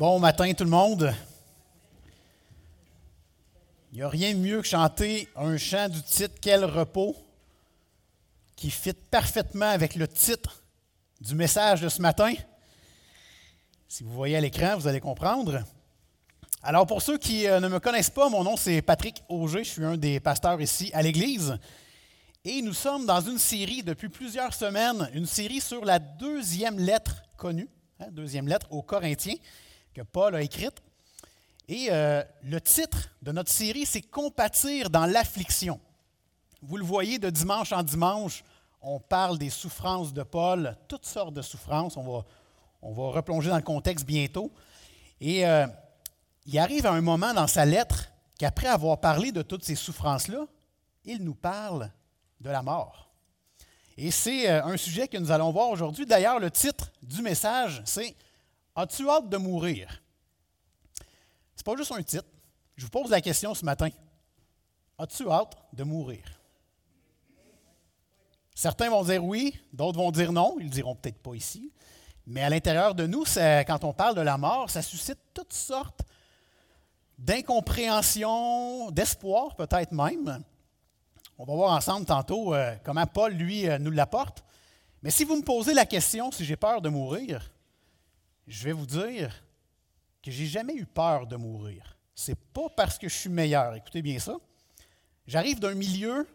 Bon matin tout le monde. Il n'y a rien de mieux que chanter un chant du titre Quel repos qui fit parfaitement avec le titre du message de ce matin. Si vous voyez à l'écran, vous allez comprendre. Alors pour ceux qui euh, ne me connaissent pas, mon nom c'est Patrick Auger, je suis un des pasteurs ici à l'Église. Et nous sommes dans une série depuis plusieurs semaines, une série sur la deuxième lettre connue, hein, deuxième lettre aux Corinthiens, que Paul a écrite. Et euh, le titre de notre série, c'est Compatir dans l'affliction. Vous le voyez de dimanche en dimanche, on parle des souffrances de Paul, toutes sortes de souffrances. On va, on va replonger dans le contexte bientôt. Et euh, il arrive à un moment dans sa lettre qu'après avoir parlé de toutes ces souffrances-là, il nous parle de la mort. Et c'est euh, un sujet que nous allons voir aujourd'hui. D'ailleurs, le titre du message, c'est As-tu hâte de mourir? Ce n'est pas juste un titre. Je vous pose la question ce matin. As-tu hâte de mourir? Certains vont dire oui, d'autres vont dire non. Ils ne diront peut-être pas ici. Mais à l'intérieur de nous, quand on parle de la mort, ça suscite toutes sortes d'incompréhension, d'espoir peut-être même. On va voir ensemble tantôt euh, comment Paul, lui, euh, nous l'apporte. Mais si vous me posez la question si j'ai peur de mourir, je vais vous dire que j'ai jamais eu peur de mourir. C'est pas parce que je suis meilleur. Écoutez bien ça. J'arrive d'un milieu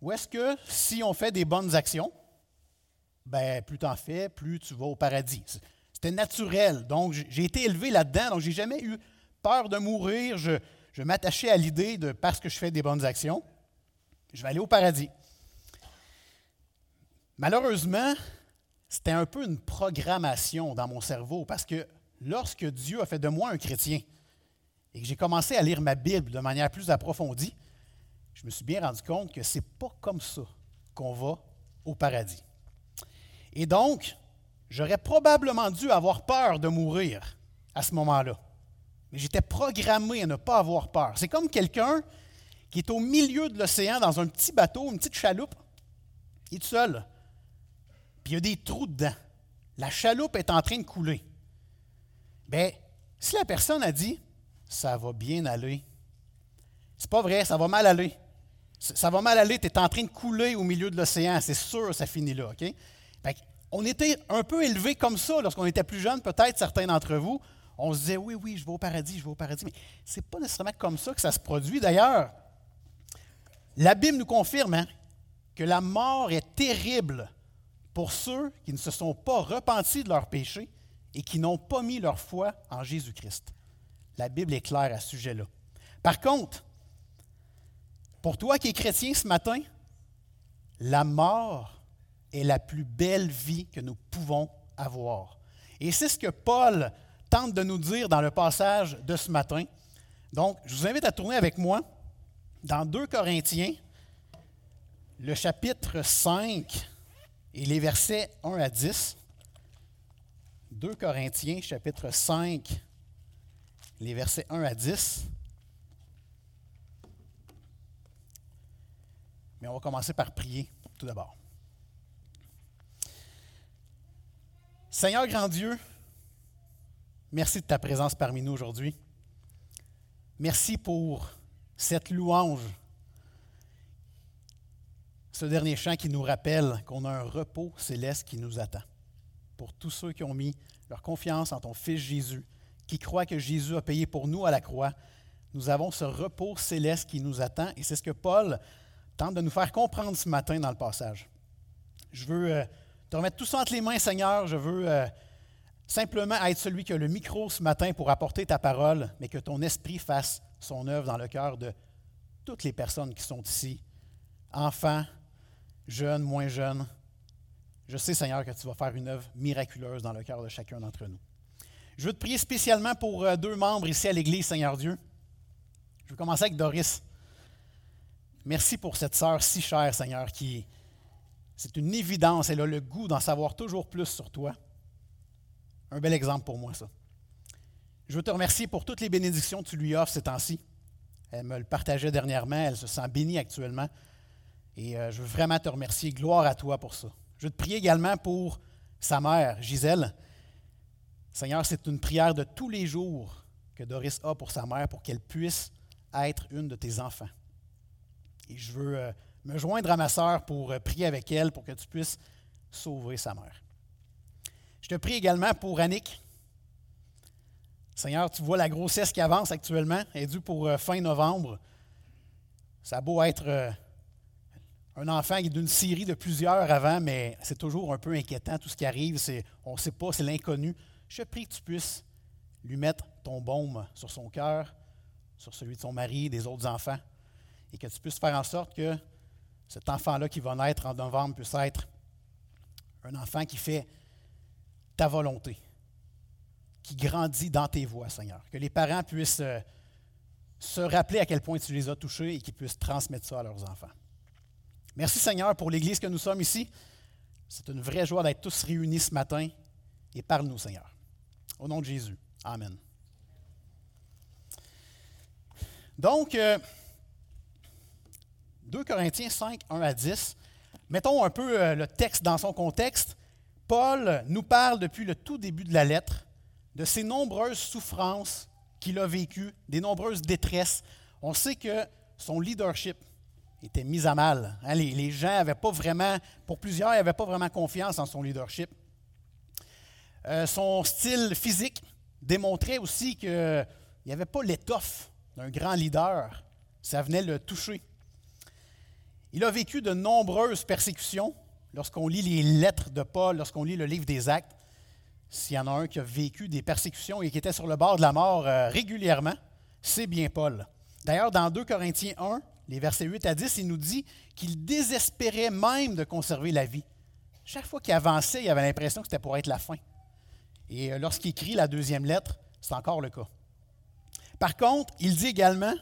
où est-ce que si on fait des bonnes actions, ben plus t'en fais, plus tu vas au paradis. C'était naturel. Donc j'ai été élevé là-dedans, donc j'ai jamais eu peur de mourir. Je, je m'attachais à l'idée de parce que je fais des bonnes actions, je vais aller au paradis. Malheureusement, c'était un peu une programmation dans mon cerveau parce que lorsque Dieu a fait de moi un chrétien et que j'ai commencé à lire ma Bible de manière plus approfondie, je me suis bien rendu compte que ce n'est pas comme ça qu'on va au paradis. Et donc, j'aurais probablement dû avoir peur de mourir à ce moment-là. Mais j'étais programmé à ne pas avoir peur. C'est comme quelqu'un qui est au milieu de l'océan dans un petit bateau, une petite chaloupe. Il est tout seul. Il y a des trous dedans. La chaloupe est en train de couler. Bien, si la personne a dit ça va bien aller, c'est pas vrai, ça va mal aller. Ça va mal aller, tu es en train de couler au milieu de l'océan, c'est sûr, ça finit là. OK? on était un peu élevés comme ça lorsqu'on était plus jeunes, peut-être certains d'entre vous. On se disait oui, oui, je vais au paradis, je vais au paradis. Mais ce n'est pas nécessairement comme ça que ça se produit. D'ailleurs, la Bible nous confirme hein, que la mort est terrible pour ceux qui ne se sont pas repentis de leurs péchés et qui n'ont pas mis leur foi en Jésus-Christ. La Bible est claire à ce sujet-là. Par contre, pour toi qui es chrétien ce matin, la mort est la plus belle vie que nous pouvons avoir. Et c'est ce que Paul tente de nous dire dans le passage de ce matin. Donc, je vous invite à tourner avec moi dans 2 Corinthiens, le chapitre 5 et les versets 1 à 10. 2 Corinthiens, chapitre 5, les versets 1 à 10. Mais on va commencer par prier tout d'abord. Seigneur grand Dieu, merci de ta présence parmi nous aujourd'hui. Merci pour cette louange, ce dernier chant qui nous rappelle qu'on a un repos céleste qui nous attend. Pour tous ceux qui ont mis leur confiance en ton Fils Jésus, qui croient que Jésus a payé pour nous à la croix, nous avons ce repos céleste qui nous attend et c'est ce que Paul tente de nous faire comprendre ce matin dans le passage. Je veux euh, te remettre tout ça entre les mains, Seigneur. Je veux euh, simplement être celui qui a le micro ce matin pour apporter ta parole, mais que ton esprit fasse son œuvre dans le cœur de toutes les personnes qui sont ici, enfants, jeunes, moins jeunes. Je sais, Seigneur, que tu vas faire une œuvre miraculeuse dans le cœur de chacun d'entre nous. Je veux te prier spécialement pour euh, deux membres ici à l'Église, Seigneur Dieu. Je vais commencer avec Doris. Merci pour cette sœur si chère, Seigneur, qui, c'est une évidence, elle a le goût d'en savoir toujours plus sur toi. Un bel exemple pour moi, ça. Je veux te remercier pour toutes les bénédictions que tu lui offres ces temps-ci. Elle me le partageait dernièrement, elle se sent bénie actuellement. Et euh, je veux vraiment te remercier. Gloire à toi pour ça. Je veux te prier également pour sa mère, Gisèle. Seigneur, c'est une prière de tous les jours que Doris a pour sa mère pour qu'elle puisse être une de tes enfants. Et je veux euh, me joindre à ma sœur pour euh, prier avec elle pour que tu puisses sauver sa mère. Je te prie également pour Annick. Seigneur, tu vois la grossesse qui avance actuellement, elle est due pour fin novembre. Ça a beau être un enfant est d'une série de plusieurs avant, mais c'est toujours un peu inquiétant tout ce qui arrive. on ne sait pas, c'est l'inconnu. Je prie que tu puisses lui mettre ton baume sur son cœur, sur celui de son mari, des autres enfants, et que tu puisses faire en sorte que cet enfant-là qui va naître en novembre puisse être un enfant qui fait ta volonté, qui grandit dans tes voies, Seigneur. Que les parents puissent euh, se rappeler à quel point tu les as touchés et qu'ils puissent transmettre ça à leurs enfants. Merci Seigneur pour l'Église que nous sommes ici. C'est une vraie joie d'être tous réunis ce matin et parle-nous Seigneur. Au nom de Jésus. Amen. Donc, 2 euh, Corinthiens 5, 1 à 10. Mettons un peu euh, le texte dans son contexte. Paul nous parle depuis le tout début de la lettre de ses nombreuses souffrances qu'il a vécues, des nombreuses détresses. On sait que son leadership, était mise à mal. Hein, les, gens n'avaient pas vraiment, pour plusieurs, n'avaient pas vraiment confiance en son leadership. Euh, son style physique démontrait aussi qu'il n'y avait pas l'étoffe d'un grand leader. Ça venait le toucher. Il a vécu de nombreuses persécutions. Lorsqu'on lit les lettres de Paul, lorsqu'on lit le livre des Actes, s'il y en a un qui a vécu des persécutions et qui était sur le bord de la mort euh, régulièrement, c'est bien Paul. D'ailleurs, dans 2 Corinthiens 1, les versets 8 à 10, il nous dit qu'il désespérait même de conserver la vie. Chaque fois qu'il avançait, il avait l'impression que c'était pour être la fin. Et euh, lorsqu'il écrit la deuxième lettre, c'est encore le cas. Par contre, il dit également,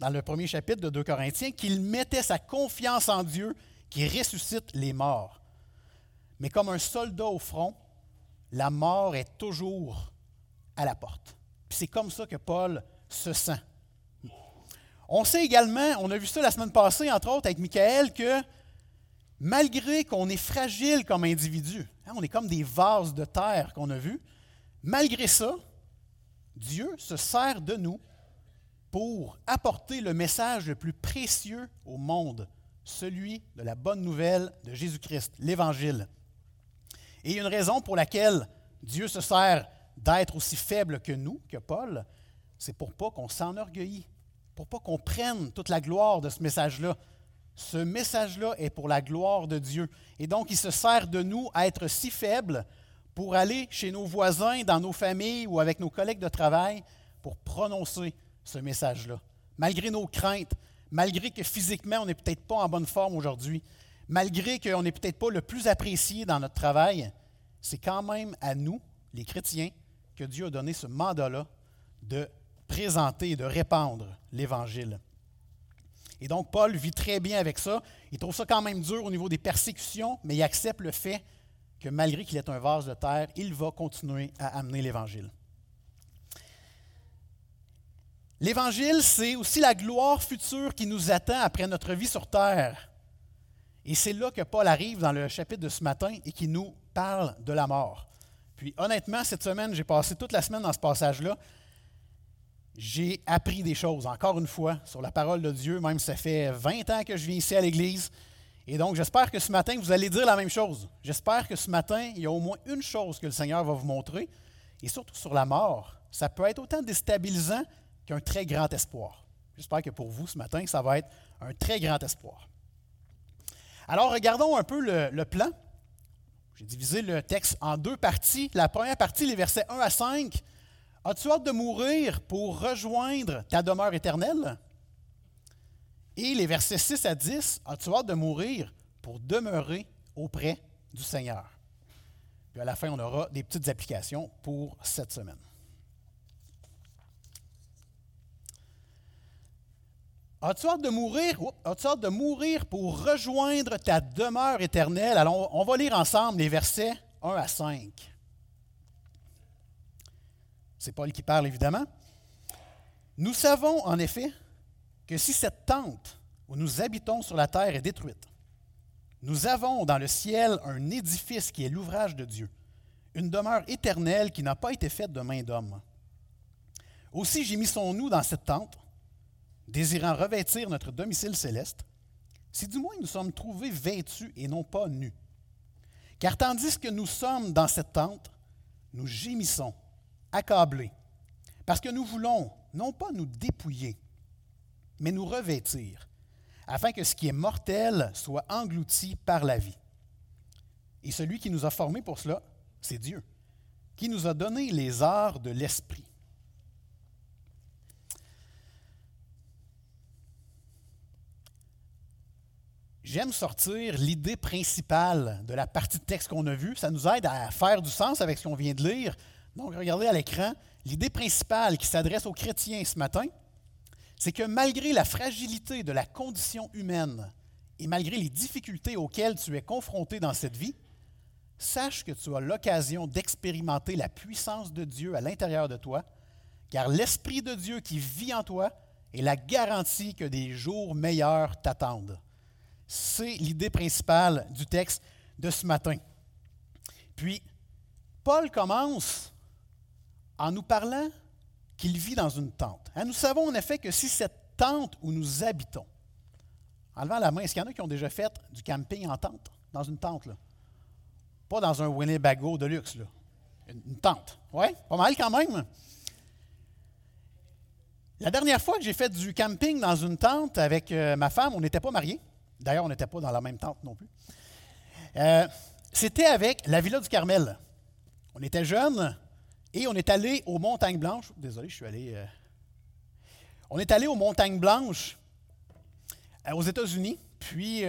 dans le premier chapitre de 2 Corinthiens, qu'il mettait sa confiance en Dieu qui ressuscite les morts. Mais comme un soldat au front, la mort est toujours à la porte. C'est comme ça que Paul se sent. On sait également, on a vu ça la semaine passée, entre autres avec Michael, que malgré qu'on est fragile comme individu, hein, on est comme des vases de terre qu'on a vus, malgré ça, Dieu se sert de nous pour apporter le message le plus précieux au monde, celui de la bonne nouvelle de Jésus-Christ, l'Évangile. Et une raison pour laquelle Dieu se sert d'être aussi faible que nous, que Paul, c'est pour pas qu'on s'enorgueillit pour pas qu'on prenne toute la gloire de ce message-là. Ce message-là est pour la gloire de Dieu. Et donc, il se sert de nous à être si faibles pour aller chez nos voisins, dans nos familles ou avec nos collègues de travail pour prononcer ce message-là. Malgré nos craintes, malgré que physiquement, on n'est peut-être pas en bonne forme aujourd'hui, malgré qu'on n'est peut-être pas le plus apprécié dans notre travail, c'est quand même à nous, les chrétiens, que Dieu a donné ce mandat-là de présenter et de répandre l'Évangile. Et donc, Paul vit très bien avec ça. Il trouve ça quand même dur au niveau des persécutions, mais il accepte le fait que malgré qu'il est un vase de terre, il va continuer à amener l'Évangile. L'Évangile, c'est aussi la gloire future qui nous attend après notre vie sur terre. Et c'est là que Paul arrive dans le chapitre de ce matin et qui nous parle de la mort. Puis honnêtement, cette semaine, j'ai passé toute la semaine dans ce passage-là j'ai appris des choses, encore une fois, sur la parole de Dieu, même ça fait 20 ans que je viens ici à l'Église. Et donc, j'espère que ce matin, vous allez dire la même chose. J'espère que ce matin, il y a au moins une chose que le Seigneur va vous montrer, et surtout sur la mort. Ça peut être autant déstabilisant qu'un très grand espoir. J'espère que pour vous, ce matin, ça va être un très grand espoir. Alors, regardons un peu le, le plan. J'ai divisé le texte en deux parties. La première partie, les versets 1 à 5, As-tu hâte de mourir pour rejoindre ta demeure éternelle? Et les versets 6 à 10, as-tu hâte de mourir pour demeurer auprès du Seigneur? Puis à la fin, on aura des petites applications pour cette semaine. As-tu hâte de mourir? As-tu hâte de mourir pour rejoindre ta demeure éternelle? Alors, on va lire ensemble les versets 1 à 5. C'est Paul qui parle évidemment. Nous savons en effet que si cette tente où nous habitons sur la terre est détruite, nous avons dans le ciel un édifice qui est l'ouvrage de Dieu, une demeure éternelle qui n'a pas été faite de main d'homme. Aussi gémissons-nous dans cette tente, désirant revêtir notre domicile céleste, si du moins nous sommes trouvés vêtus et non pas nus. Car tandis que nous sommes dans cette tente, nous gémissons, accablés, parce que nous voulons non pas nous dépouiller, mais nous revêtir, afin que ce qui est mortel soit englouti par la vie. Et celui qui nous a formés pour cela, c'est Dieu, qui nous a donné les arts de l'esprit. J'aime sortir l'idée principale de la partie de texte qu'on a vue. Ça nous aide à faire du sens avec ce qu'on vient de lire. Donc, regardez à l'écran, l'idée principale qui s'adresse aux chrétiens ce matin, c'est que malgré la fragilité de la condition humaine et malgré les difficultés auxquelles tu es confronté dans cette vie, sache que tu as l'occasion d'expérimenter la puissance de Dieu à l'intérieur de toi, car l'Esprit de Dieu qui vit en toi est la garantie que des jours meilleurs t'attendent. C'est l'idée principale du texte de ce matin. Puis, Paul commence en nous parlant qu'il vit dans une tente. Hein, nous savons en effet que si cette tente où nous habitons, en levant la main, est-ce qu'il y en a qui ont déjà fait du camping en tente, dans une tente? Là? Pas dans un Winnebago de luxe, là. Une, tente. Oui, pas mal quand même. La dernière fois que j'ai fait du camping dans une tente avec euh, ma femme, on n'était pas mariés. D'ailleurs, on n'était pas dans la même tente non plus. Euh, c'était avec la Villa du Carmel. On était jeunes et on est allé aux Montagnes Blanches. Désolé, je suis allé. Euh, on est allé aux Montagnes Blanches euh, aux États-Unis. Puis,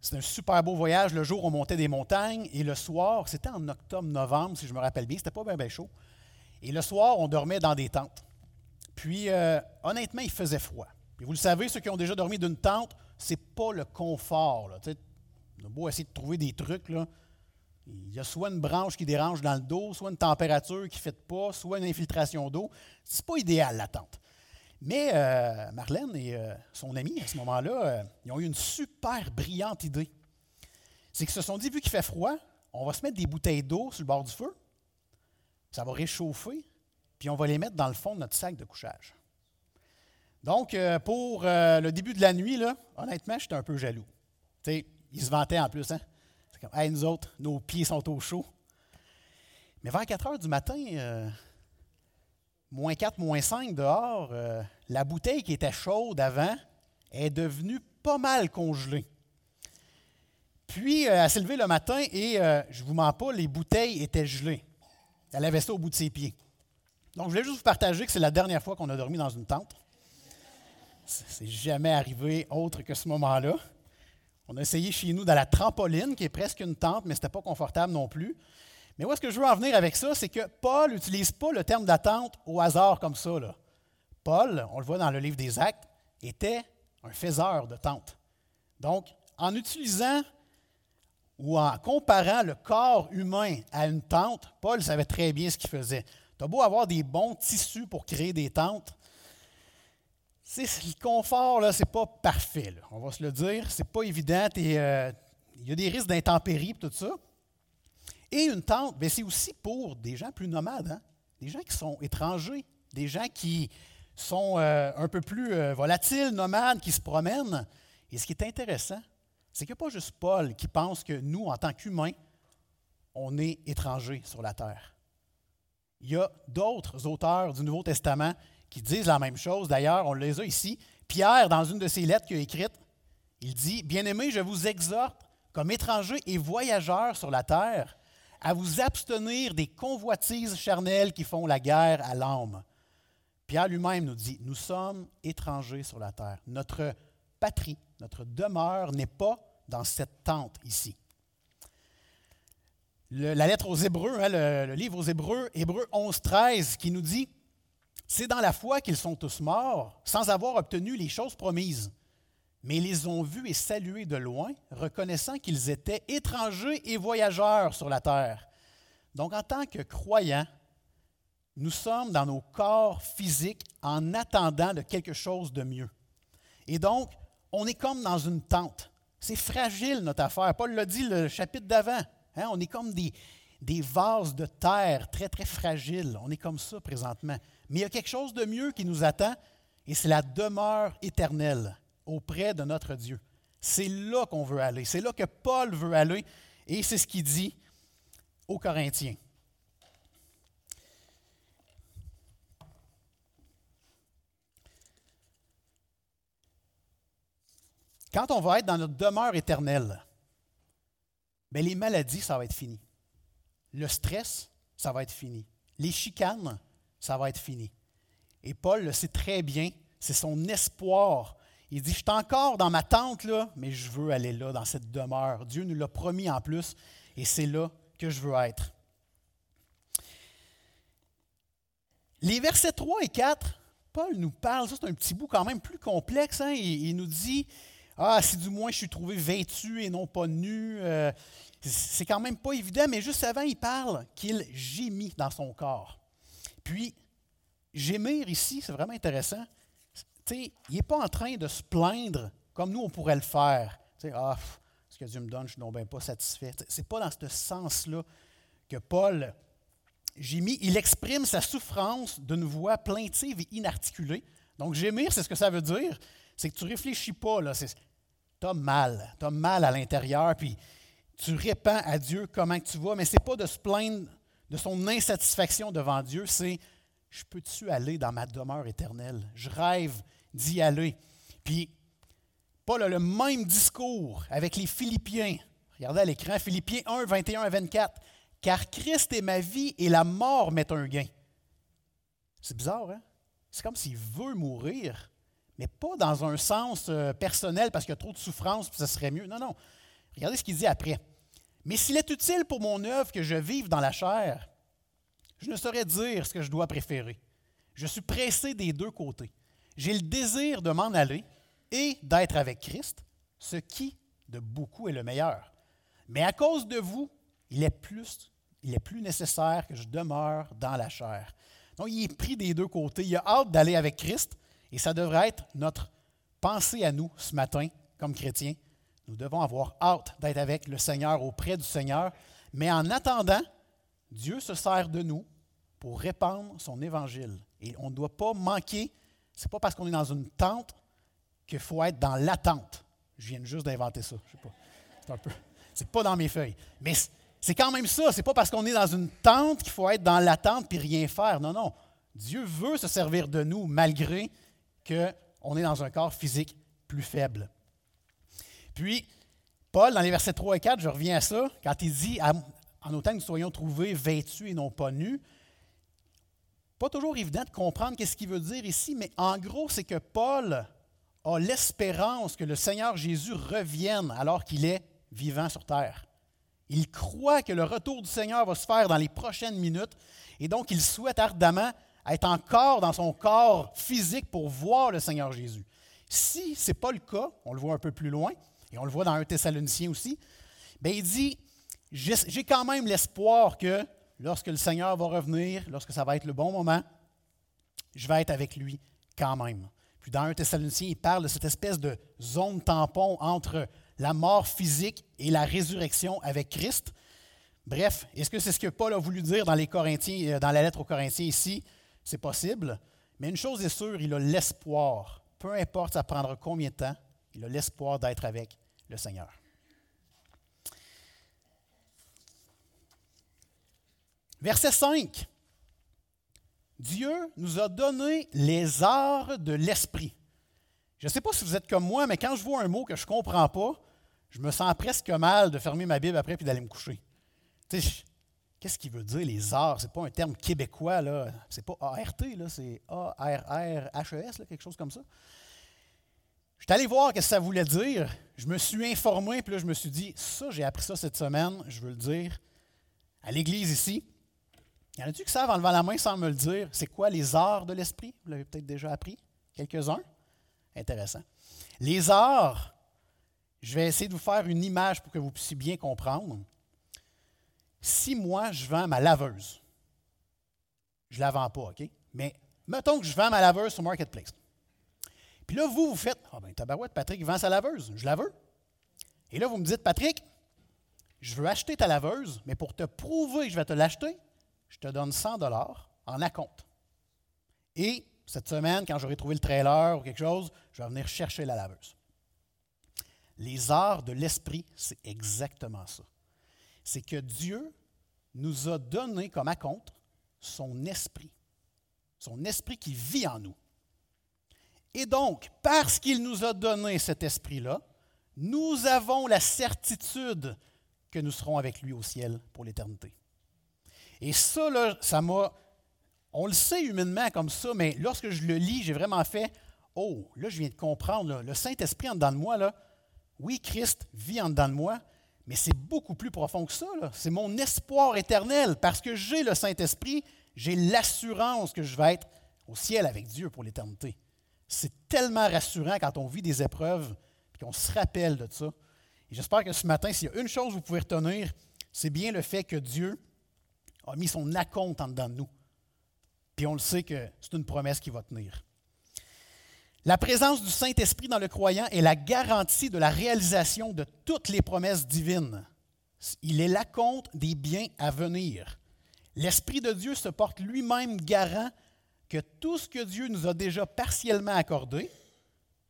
c'est un super beau voyage. Le jour, on montait des montagnes et le soir, c'était en octobre-novembre, si je me rappelle bien, c'était pas bien, bien chaud. Et le soir, on dormait dans des tentes. Puis, honnêtement, il faisait froid. Puis, vous le savez, ceux qui ont déjà dormi d'une tente, c'est pas le confort. On a beau essayer de trouver des trucs. Là. Il y a soit une branche qui dérange dans le dos, soit une température qui ne fait pas, soit une infiltration d'eau. C'est pas idéal, l'attente. Mais euh, Marlène et euh, son ami, à ce moment-là, euh, ils ont eu une super brillante idée. C'est qu'ils se sont dit, vu qu'il fait froid, on va se mettre des bouteilles d'eau sur le bord du feu, ça va réchauffer, puis on va les mettre dans le fond de notre sac de couchage. Donc, pour le début de la nuit, là, honnêtement, j'étais un peu jaloux. ils se vantaient en plus. Hein? Comme, hey, nous autres, nos pieds sont au chaud. Mais vers 4 heures du matin, euh, moins 4, moins 5 dehors, la bouteille qui était chaude avant est devenue pas mal congelée. Puis, elle s'est levée le matin et, je ne vous mens pas, les bouteilles étaient gelées. Elle avait ça au bout de ses pieds. Donc, je voulais juste vous partager que c'est la dernière fois qu'on a dormi dans une tente. C'est jamais arrivé autre que ce moment-là. On a essayé chez nous dans la trampoline, qui est presque une tente, mais ce n'était pas confortable non plus. Mais où est-ce que je veux en venir avec ça? C'est que Paul n'utilise pas le terme d'attente au hasard comme ça. Paul, on le voit dans le livre des Actes, était un faiseur de tentes. Donc, en utilisant ou en comparant le corps humain à une tente, Paul savait très bien ce qu'il faisait. Tu as beau avoir des bons tissus pour créer des tentes, le confort, ce n'est pas parfait. on va se le dire. C'est pas évident. Euh, il y a des risques d'intempéries et tout ça. Et une tente, ben, c'est aussi pour des gens plus nomades, hein. des gens qui sont étrangers, des gens qui sont euh, un peu plus euh, volatiles, nomades, qui se promènent. Et ce qui est intéressant, c'est qu'il n'y a pas juste Paul qui pense que nous, en tant qu'humains, on est étrangers sur la terre. Il y a d'autres auteurs du Nouveau Testament qui disent la même chose. D'ailleurs, on les a ici. Pierre, dans une de ses lettres qu'il a écrites, il dit Bien-aimés, je vous exhorte, comme étrangers et voyageurs sur la terre, à vous abstenir des convoitises charnelles qui font la guerre à l'âme. Pierre lui-même nous dit Nous sommes étrangers sur la terre. Notre patrie, notre demeure n'est pas dans cette tente ici. la lettre aux Hébreux, hein, le, le, livre aux Hébreux, Hébreux 11, 13, qui nous dit c'est dans la foi qu'ils sont tous morts, sans avoir obtenu les choses promises. Mais ils les ont vus et salués de loin, reconnaissant qu'ils étaient étrangers et voyageurs sur la terre. Donc, en tant que croyants, nous sommes dans nos corps physiques en attendant de quelque chose de mieux. Et donc, on est comme dans une tente. C'est fragile, notre affaire. Paul l'a dit le chapitre d'avant. Hein. On est comme des, des vases de terre très, très fragiles. On est comme ça présentement. Mais il y a quelque chose de mieux qui nous attend, et c'est la demeure éternelle auprès de notre Dieu. C'est là qu'on veut aller. C'est là que Paul veut aller, et c'est ce qu'il dit aux Corinthiens. Quand on va être dans notre demeure éternelle, bien, les maladies, ça va être fini. Le stress, ça va être fini. Les chicanes, ça va être fini. Et Paul le sait très bien, c'est son espoir. Il dit, je suis encore dans ma tente, là, mais je veux aller là, dans cette demeure. Dieu nous l'a promis en plus, et c'est là que je veux être. Les versets 3 et 4, Paul nous parle, ça c'est un petit bout quand même plus complexe, hein, il, nous dit, ah, si du moins je suis trouvé vêtu et non pas nu, euh, c'est quand même pas évident, mais juste avant, il parle qu'il gémit dans son corps. Puis, gémir ici, c'est vraiment intéressant. il n'est pas en train de se plaindre comme nous, on pourrait le faire. ah, ce que Dieu me donne, je ne suis bien pas satisfait. Ce n'est pas dans ce sens-là que Paul gémit. Il exprime sa souffrance d'une voix plaintive et inarticulée. Donc, gémir, c'est ce que ça veut dire. C'est que tu ne réfléchis pas. Tu as mal. Tu as mal à l'intérieur, puis tu répands à Dieu comment tu vas, mais ce n'est pas de se plaindre de son insatisfaction devant Dieu, c'est je peux-tu aller dans ma demeure éternelle? Je rêve d'y aller. Puis, Paul a le même discours avec les Philippiens. Regardez à l'écran, Philippiens 1, 21 à 24. Car Christ est ma vie et la mort m'est un gain. C'est bizarre, hein? C'est comme s'il veut mourir, mais pas dans un sens euh, personnel parce qu'il y a trop de souffrance, puis ça serait mieux. Non, non. Regardez ce qu'il dit après. Mais s'il est utile pour mon œuvre que je vive dans la chair, je ne saurais dire ce que je dois préférer. Je suis pressé des deux côtés. J'ai le désir de m'en aller et d'être avec Christ, ce qui, de beaucoup, est le meilleur. Mais à cause de vous, il est plus, il est plus nécessaire que je demeure dans la chair. Donc, il est pris des deux côtés. Il a hâte d'aller avec Christ, et ça devrait être notre pensée à nous ce matin, comme chrétiens. Nous devons avoir hâte d'être avec le Seigneur, auprès du Seigneur. Mais en attendant, Dieu se sert de nous pour répandre son évangile. Et on ne doit pas manquer, ce n'est pas parce qu'on est dans une tente qu'il faut être dans l'attente. Je viens juste d'inventer ça. Je sais pas. C'est un peu. C'est pas dans mes feuilles. Mais c'est quand même ça. C'est pas parce qu'on est dans une tente qu'il faut être dans l'attente puis rien faire. Non, non. Dieu veut se servir de nous malgré qu'on est dans un corps physique plus faible. Puis, Paul, dans les versets 3 et 4, je reviens à ça, quand il dit En autant que nous soyons trouvés vêtus et non pas nus, pas toujours évident de comprendre qu'est-ce qu'il veut dire ici, mais en gros, c'est que Paul a l'espérance que le Seigneur Jésus revienne alors qu'il est vivant sur terre. Il croit que le retour du Seigneur va se faire dans les prochaines minutes et donc il souhaite ardemment être encore dans son corps physique pour voir le Seigneur Jésus. Si ce n'est pas le cas, on le voit un peu plus loin, et on le voit dans un Thessalonicien aussi, bien, il dit, j'ai quand même l'espoir que lorsque le Seigneur va revenir, lorsque ça va être le bon moment, je vais être avec lui quand même. Puis dans un Thessalonicien, il parle de cette espèce de zone tampon entre la mort physique et la résurrection avec Christ. Bref, est-ce que c'est ce que Paul a voulu dire dans, les Corinthiens, euh, dans la lettre aux Corinthiens ici? C'est possible. Mais une chose est sûre, il a l'espoir, peu importe ça prendra combien de temps, il a l'espoir d'être avec le Seigneur. Verset 5. Dieu nous a donné les arts de l'esprit. Je ne sais pas si vous êtes comme moi, mais quand je vois un mot que je ne comprends pas, je me sens presque mal de fermer ma Bible après et d'aller me coucher. Qu'est-ce qu'il veut dire, les arts? Ce n'est pas un terme québécois, là. C'est pas ART, là, c'est A-R-R-H-E-S, quelque chose comme ça. Je suis allé voir ce que ça voulait dire. Je me suis informé, puis là, je me suis dit, ça, j'ai appris ça cette semaine, je veux le dire à l'Église ici. Y en a-tu qui savent en levant la main sans me le dire? C'est quoi les arts de l'esprit? Vous l'avez peut-être déjà appris. Quelques-uns? Intéressant. Les arts, je vais essayer de vous faire une image pour que vous puissiez bien comprendre si moi, je vends ma laveuse, je ne la vends pas, OK? Mais mettons que je vends ma laveuse sur Marketplace. Puis là, vous, vous faites Ah, ben, tabarouette, Patrick vend sa laveuse, je la veux. Et là, vous me dites, Patrick, je veux acheter ta laveuse, mais pour te prouver que je vais te l'acheter, je te donne 100 dollars en acompte. Et cette semaine, quand j'aurai trouvé le trailer ou quelque chose, je vais venir chercher la laveuse. Les arts de l'esprit, c'est exactement ça. C'est que Dieu nous a donné comme acompte son esprit, son esprit qui vit en nous. Et donc, parce qu'il nous a donné cet esprit-là, nous avons la certitude que nous serons avec lui au ciel pour l'éternité. Et ça, là, ça m'a. On le sait humainement comme ça, mais lorsque je le lis, j'ai vraiment fait Oh, là, je viens de comprendre. le Saint-Esprit en dedans de moi, là, oui, Christ vit en dedans de moi, mais c'est beaucoup plus profond que ça. C'est mon espoir éternel. Parce que j'ai le Saint-Esprit, j'ai l'assurance que je vais être au ciel avec Dieu pour l'éternité. C'est tellement rassurant quand on vit des épreuves et qu'on se rappelle de ça. Et j'espère que ce matin, s'il y a une chose que vous pouvez retenir, c'est bien le fait que Dieu a mis son acompte en dedans de nous. Puis on le sait que c'est une promesse qui va tenir. La présence du Saint-Esprit dans le croyant est la garantie de la réalisation de toutes les promesses divines. Il est l'acompte des biens à venir. L'Esprit de Dieu se porte lui-même garant que tout ce que Dieu nous a déjà partiellement accordé,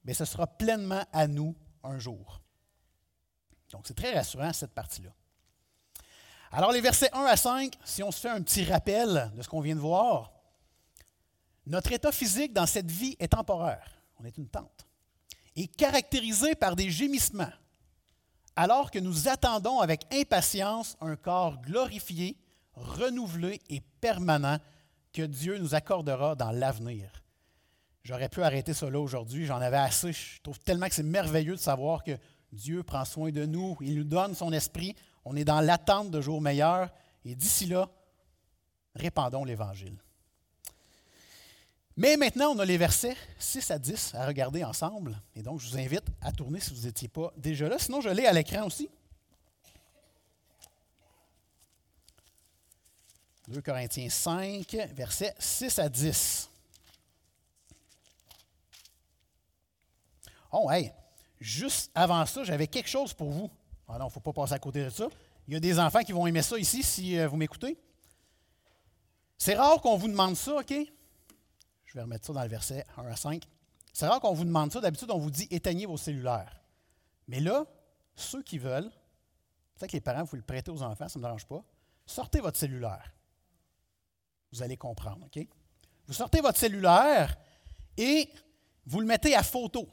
mais ce sera pleinement à nous un jour. Donc, c'est très rassurant, cette partie-là. Alors, les versets 1 à 5, si on se fait un petit rappel de ce qu'on vient de voir, notre état physique dans cette vie est temporaire. On est une tente. Et caractérisé par des gémissements, alors que nous attendons avec impatience un corps glorifié, renouvelé et permanent que Dieu nous accordera dans l'avenir. J'aurais pu arrêter cela aujourd'hui, j'en avais assez. Je trouve tellement que c'est merveilleux de savoir que Dieu prend soin de nous, il nous donne son esprit, on est dans l'attente de jours meilleurs, et d'ici là, répandons l'Évangile. Mais maintenant, on a les versets 6 à 10 à regarder ensemble, et donc je vous invite à tourner si vous n'étiez pas déjà là, sinon je l'ai à l'écran aussi. 2 Corinthiens 5, versets 6 à 10. Oh, hey, juste avant ça, j'avais quelque chose pour vous. Ah non, il ne faut pas passer à côté de ça. Il y a des enfants qui vont aimer ça ici si euh, vous m'écoutez. C'est rare qu'on vous demande ça, OK? Je vais remettre ça dans le verset 1 à 5. C'est rare qu'on vous demande ça. D'habitude, on vous dit éteignez vos cellulaires. Mais là, ceux qui veulent, peut-être que les parents, vous le prêtez aux enfants, ça ne me dérange pas. Sortez votre cellulaire. Vous allez comprendre, OK? Vous sortez votre cellulaire et vous le mettez à photo.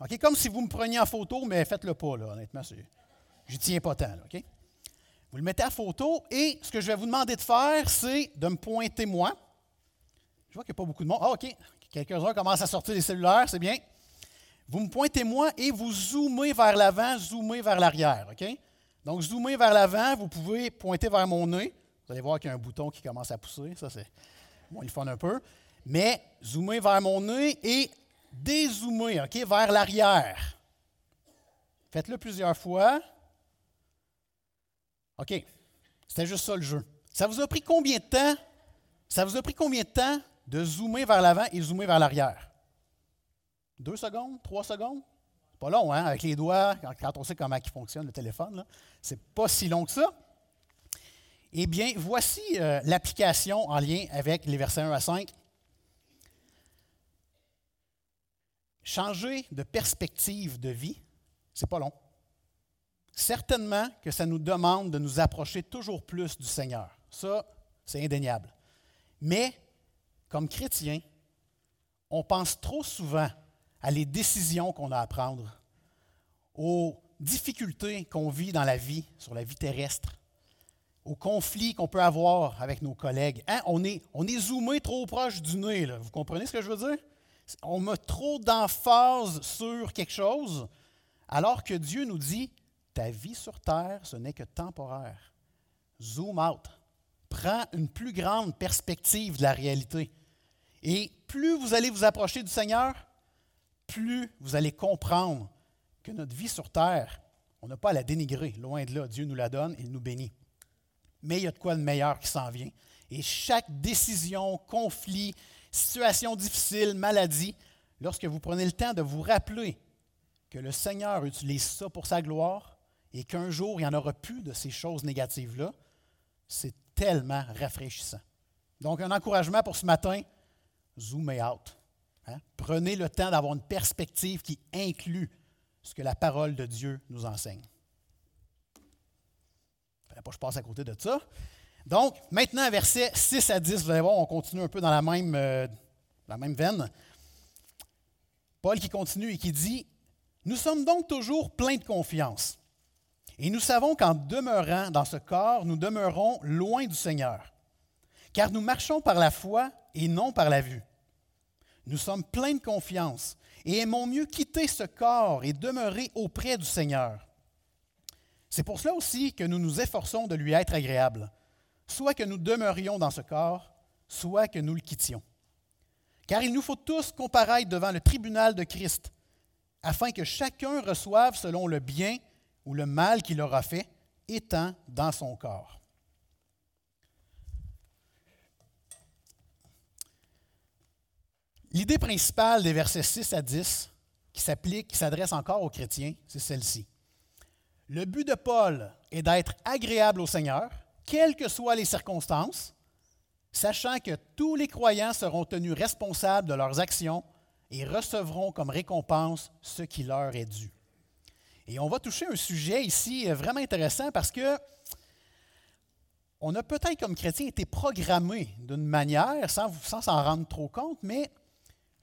OK? Comme si vous me preniez en photo, mais faites-le pas, là, honnêtement. Je tiens pas tant, OK? Vous le mettez à photo et ce que je vais vous demander de faire, c'est de me pointer moi. Je vois qu'il n'y a pas beaucoup de monde. Ah, OK. Quelques-uns commencent à sortir des cellulaires, c'est bien. Vous me pointez moi et vous zoomez vers l'avant, zoomez vers l'arrière, OK? Donc, zoomez vers l'avant, vous pouvez pointer vers mon nez. Vous allez voir qu'il y a un bouton qui commence à pousser. Ça, c'est bon, il fun un peu. Mais zoomez vers mon nez et dézoomez, OK, vers l'arrière. Faites-le plusieurs fois. OK. C'était juste ça le jeu. Ça vous a pris combien de temps? Ça vous a pris combien de temps de zoomer vers l'avant et zoomer vers l'arrière? Deux secondes? Trois secondes? Pas long, hein? Avec les doigts, quand on sait comment il fonctionne le téléphone. C'est pas si long que ça. Eh bien, voici euh, l'application en lien avec les versets 1 à 5. Changer de perspective de vie, c'est pas long. Certainement que ça nous demande de nous approcher toujours plus du Seigneur. Ça, c'est indéniable. Mais, comme chrétiens, on pense trop souvent à les décisions qu'on a à prendre, aux difficultés qu'on vit dans la vie, sur la vie terrestre, aux conflits qu'on peut avoir avec nos collègues. Hein? On, est, zoomé trop proche du nez. Vous comprenez ce que je veux dire? On met trop d'emphase sur quelque chose, alors que Dieu nous dit, ta vie sur terre, ce n'est que temporaire. Zoom out. Prends une plus grande perspective de la réalité. Et plus vous allez vous approcher du Seigneur, plus vous allez comprendre que notre vie sur terre, on n'a pas à la dénigrer. Loin de là, Dieu nous la donne, il nous bénit mais il y a de quoi de meilleur qui s'en vient. Et chaque décision, conflit, situation difficile, maladie, lorsque vous prenez le temps de vous rappeler que le Seigneur utilise ça pour sa gloire et qu'un jour, il n'y en aura plus de ces choses négatives-là, c'est tellement rafraîchissant. Donc, un encouragement pour ce matin, zoomez out. Hein? Prenez le temps d'avoir une perspective qui inclut ce que la parole de Dieu nous enseigne. Je passe à côté de ça. Donc, maintenant, versets 6 à 10, vous allez voir, on continue un peu dans la même, euh, la même veine. Paul qui continue et qui dit Nous sommes donc toujours pleins de confiance. Et nous savons qu'en demeurant dans ce corps, nous demeurons loin du Seigneur. Car nous marchons par la foi et non par la vue. Nous sommes pleins de confiance et aimons mieux quitter ce corps et demeurer auprès du Seigneur. C'est pour cela aussi que nous nous efforçons de lui être agréables, soit que nous demeurions dans ce corps, soit que nous le quittions. Car il nous faut tous comparaître devant le tribunal de Christ, afin que chacun reçoive selon le bien ou le mal qu'il aura fait, étant dans son corps. L'idée principale des versets 6 à 10 qui s'applique, qui s'adresse encore aux chrétiens, c'est celle-ci. Le but de Paul est d'être agréable au Seigneur, quelles que soient les circonstances, sachant que tous les croyants seront tenus responsables de leurs actions et recevront comme récompense ce qui leur est dû. Et on va toucher un sujet ici vraiment intéressant parce que on a peut-être comme chrétien été programmé d'une manière, sans s'en rendre trop compte, mais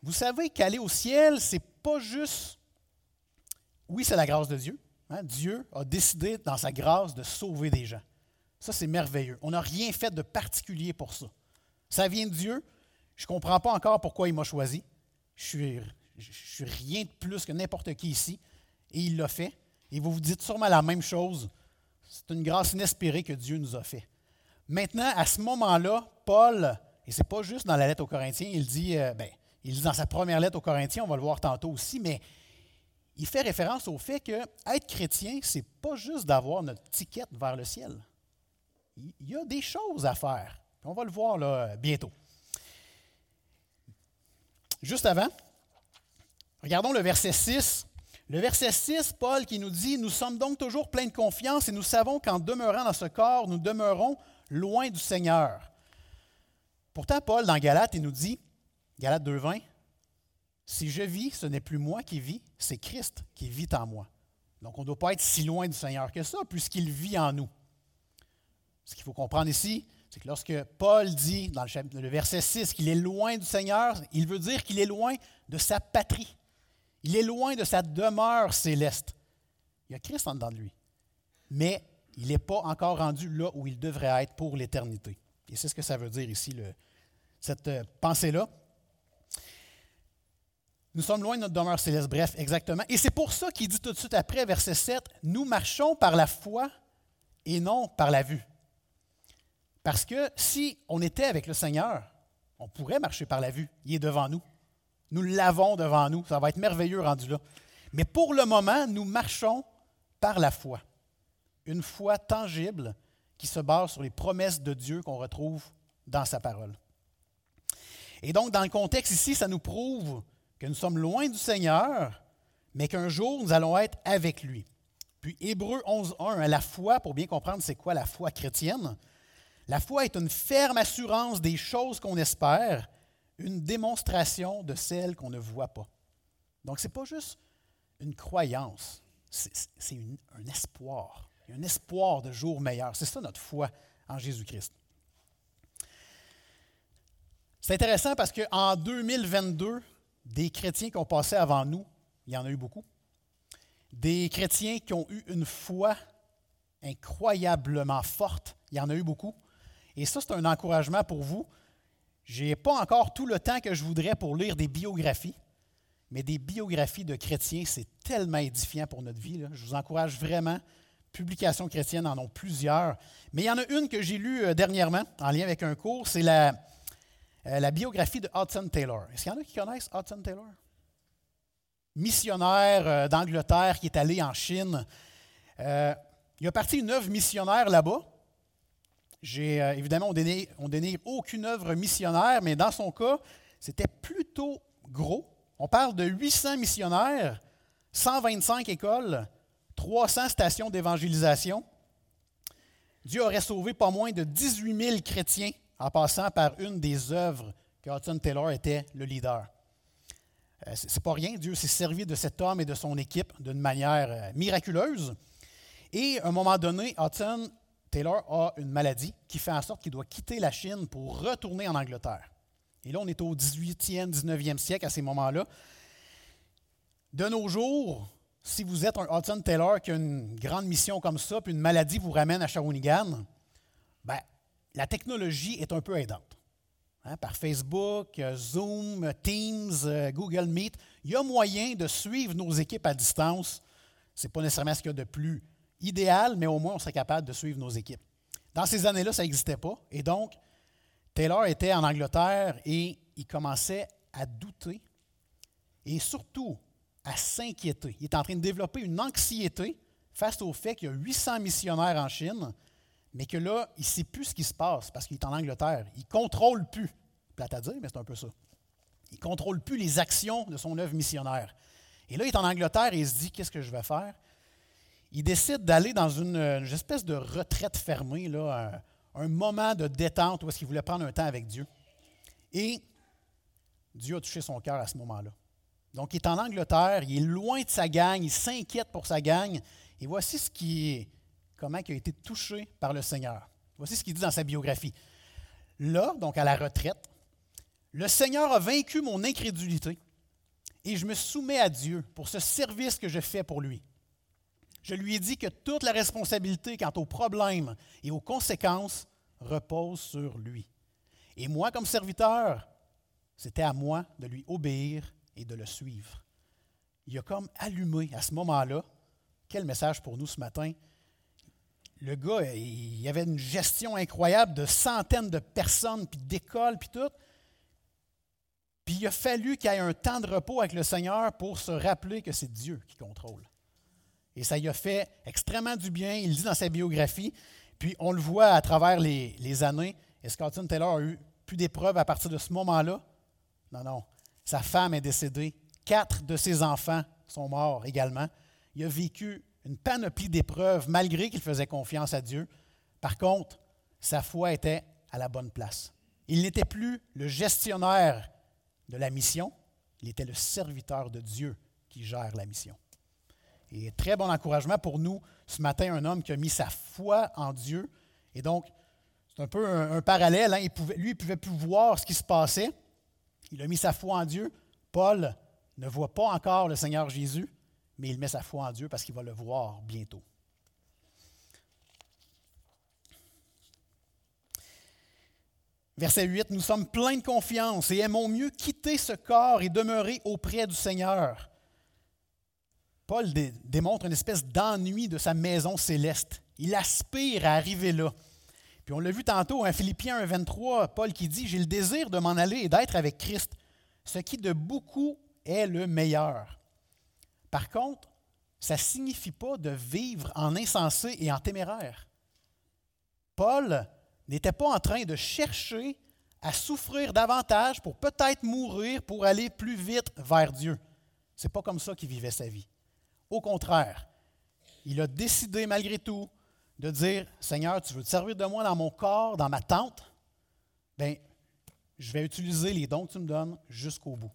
vous savez qu'aller au ciel, c'est pas juste. Oui, c'est la grâce de Dieu. Hein? Dieu a décidé, dans sa grâce, de sauver des gens. Ça, c'est merveilleux. On n'a rien fait de particulier pour ça. Ça vient de Dieu. Je ne comprends pas encore pourquoi il m'a choisi. Je suis, suis rien de plus que n'importe qui ici. Et il l'a fait. Et vous vous dites sûrement la même chose. C'est une grâce inespérée que Dieu nous a fait. Maintenant, à ce moment-là, Paul, et ce n'est pas juste dans la lettre aux Corinthiens, il dit, euh, ben, il dit dans sa première lettre aux Corinthiens, on va le voir tantôt aussi, mais il fait référence au fait que être chrétien, c'est pas juste d'avoir notre ticket vers le ciel. Il y a des choses à faire. On va le voir là, bientôt. Juste avant, regardons le verset 6. Le verset 6, Paul qui nous dit, Nous sommes donc toujours pleins de confiance et nous savons qu'en demeurant dans ce corps, nous demeurons loin du Seigneur. Pourtant, Paul, dans Galate, il nous dit, Galate 2.20, Si je vis, ce n'est plus moi qui vis, c'est Christ qui vit en moi. Donc on ne doit pas être si loin du Seigneur que ça, puisqu'il vit en nous. Ce qu'il faut comprendre ici, c'est que lorsque Paul dit dans le verset 6 qu'il est loin du Seigneur, il veut dire qu'il est loin de sa patrie. Il est loin de sa demeure céleste. Il y a Christ en dedans de lui. Mais il n'est pas encore rendu là où il devrait être pour l'éternité. Et c'est ce que ça veut dire ici, cette euh, pensée-là. Nous sommes loin de notre demeure céleste. Bref, exactement. Et c'est pour ça qu'il dit tout de suite après, verset 7, Nous marchons par la foi et non par la vue. Parce que si on était avec le Seigneur, on pourrait marcher par la vue. Il est devant nous. Nous l'avons devant nous. Ça va être merveilleux rendu là. Mais pour le moment, nous marchons par la foi. Une foi tangible qui se base sur les promesses de Dieu qu'on retrouve dans sa parole. Et donc, dans le contexte ici, ça nous prouve que nous sommes loin du Seigneur, mais qu'un jour nous allons être avec lui. Puis Hébreu 11.1, la foi, pour bien comprendre c'est quoi la foi chrétienne, la foi est une ferme assurance des choses qu'on espère, une démonstration de celles qu'on ne voit pas. Donc ce n'est pas juste une croyance, c'est un espoir, un espoir de jour meilleur. C'est ça notre foi en Jésus-Christ. C'est intéressant parce qu'en 2022, des chrétiens qui ont passé avant nous, il y en a eu beaucoup, des chrétiens qui ont eu une foi incroyablement forte, il y en a eu beaucoup. Et ça, c'est un encouragement pour vous. Je n'ai pas encore tout le temps que je voudrais pour lire des biographies, mais des biographies de chrétiens, c'est tellement édifiant pour notre vie. Je vous encourage vraiment. Publications chrétiennes en ont plusieurs. Mais il y en a une que j'ai lue euh, dernièrement en lien avec un cours, c'est la, euh, la biographie de Hudson Taylor. Est-ce qu'il y en a qui connaissent Hudson Taylor? Missionnaire euh, d'Angleterre qui est allé en Chine. Euh, il a parti une œuvre missionnaire là-bas. J'ai évidemment, on dénigre, aucune œuvre missionnaire, mais dans son cas, c'était plutôt gros. On parle de 800 missionnaires, 125 écoles, 300 stations d'évangélisation. Dieu aurait sauvé pas moins de 18 000 chrétiens en passant par une des œuvres que Hudson Taylor était le leader. Euh, c'est pas rien, Dieu s'est servi de cet homme et de son équipe d'une manière euh, miraculeuse. Et à un moment donné, Hudson Taylor a une maladie qui fait en sorte qu'il doit quitter la Chine pour retourner en Angleterre. Et là, on est au 18e, 19e siècle à ces moments-là. De nos jours, si vous êtes un Hudson Taylor qui a une grande mission comme ça, puis une maladie vous ramène à Shawinigan, ben, la technologie est un peu aidante. Hein, par Facebook, euh, Zoom, Teams, euh, Google Meet, il y a moyen de suivre nos équipes à distance. Ce n'est pas nécessairement ce qu'il y a de plus idéal, mais au moins on serait capable de suivre nos équipes. Dans ces années-là, ça n'existait pas. Et donc, Taylor était en Angleterre et il commençait à douter et surtout à s'inquiéter. Il est en train de développer une anxiété face au fait qu'il y a 800 missionnaires en Chine mais que là, il ne sait plus ce qui se passe parce qu'il est en Angleterre. Il ne contrôle plus. Plate à dire, mais c'est un peu ça. Il ne contrôle plus les actions de son œuvre missionnaire. Et là, il est en Angleterre et il se dit Qu'est-ce que je vais faire? Il décide d'aller dans une, espèce de retraite fermée, là, un, moment de détente où est-ce qu'il voulait prendre un temps avec Dieu. Et Dieu a touché son cœur à ce moment-là. Donc, il est en Angleterre, il est loin de sa gang, il s'inquiète pour sa gang. Et voici ce qui comment il a été touché par le Seigneur. Voici ce qu'il dit dans sa biographie. Là, donc à la retraite, le Seigneur a vaincu mon incrédulité et je me soumets à Dieu pour ce service que je fais pour lui. Je lui ai dit que toute la responsabilité quant aux problèmes et aux conséquences repose sur lui. Et moi, comme serviteur, c'était à moi de lui obéir et de le suivre. Il a comme allumé à ce moment-là, quel message pour nous ce matin, le gars, il avait une gestion incroyable de centaines de personnes, puis d'écoles, puis tout. Puis il a fallu qu'il ait un temps de repos avec le Seigneur pour se rappeler que c'est Dieu qui contrôle. Et ça lui a fait extrêmement du bien, il le dit dans sa biographie. Puis on le voit à travers les, années. Est-ce qu'Artin Taylor a eu plus d'épreuves à partir de ce moment-là? Non, non. Sa femme est décédée. Quatre de ses enfants sont morts également. Il a vécu une panoplie d'épreuves malgré qu'il faisait confiance à Dieu. Par contre, sa foi était à la bonne place. Il n'était plus le gestionnaire de la mission, il était le serviteur de Dieu qui gère la mission. Et très bon encouragement pour nous ce matin, un homme qui a mis sa foi en Dieu. Et donc, c'est un peu un, parallèle. Hein. lui, il ne pouvait plus voir ce qui se passait. Il a mis sa foi en Dieu. Paul ne voit pas encore le Seigneur Jésus, mais il met sa foi en Dieu parce qu'il va le voir bientôt. Verset 8, nous sommes pleins de confiance et aimons mieux quitter ce corps et demeurer auprès du Seigneur. Paul démontre une espèce d'ennui de sa maison céleste. Il aspire à arriver là. Puis on l'a vu tantôt, en hein, Philippiens 1, 23, Paul qui dit, J'ai le désir de m'en aller et d'être avec Christ, ce qui de beaucoup est le meilleur. Par contre, ça ne signifie pas de vivre en insensé et en téméraire. Paul n'était pas en train de chercher à souffrir davantage pour peut-être mourir pour aller plus vite vers Dieu. Ce n'est pas comme ça qu'il vivait sa vie. Au contraire, il a décidé malgré tout de dire Seigneur, tu veux te servir de moi dans mon corps, dans ma tente? Bien, je vais utiliser les dons que tu me donnes jusqu'au bout.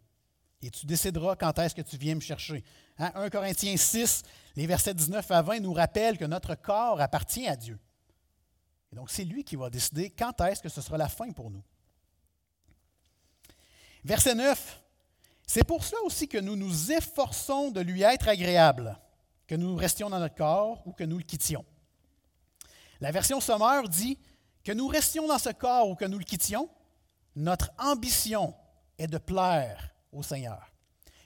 Et tu décideras quand est-ce que tu viens me chercher. 1 hein, Corinthiens 6, les versets 19 à 20 nous rappellent que notre corps appartient à Dieu. Et donc, c'est lui qui va décider quand est-ce que ce sera la fin pour nous. Verset 9. C'est pour cela aussi que nous nous efforçons de lui être agréable, que nous restions dans notre corps ou que nous le quittions. La version sommaire dit que nous restions dans ce corps ou que nous le quittions, notre ambition est de plaire au Seigneur.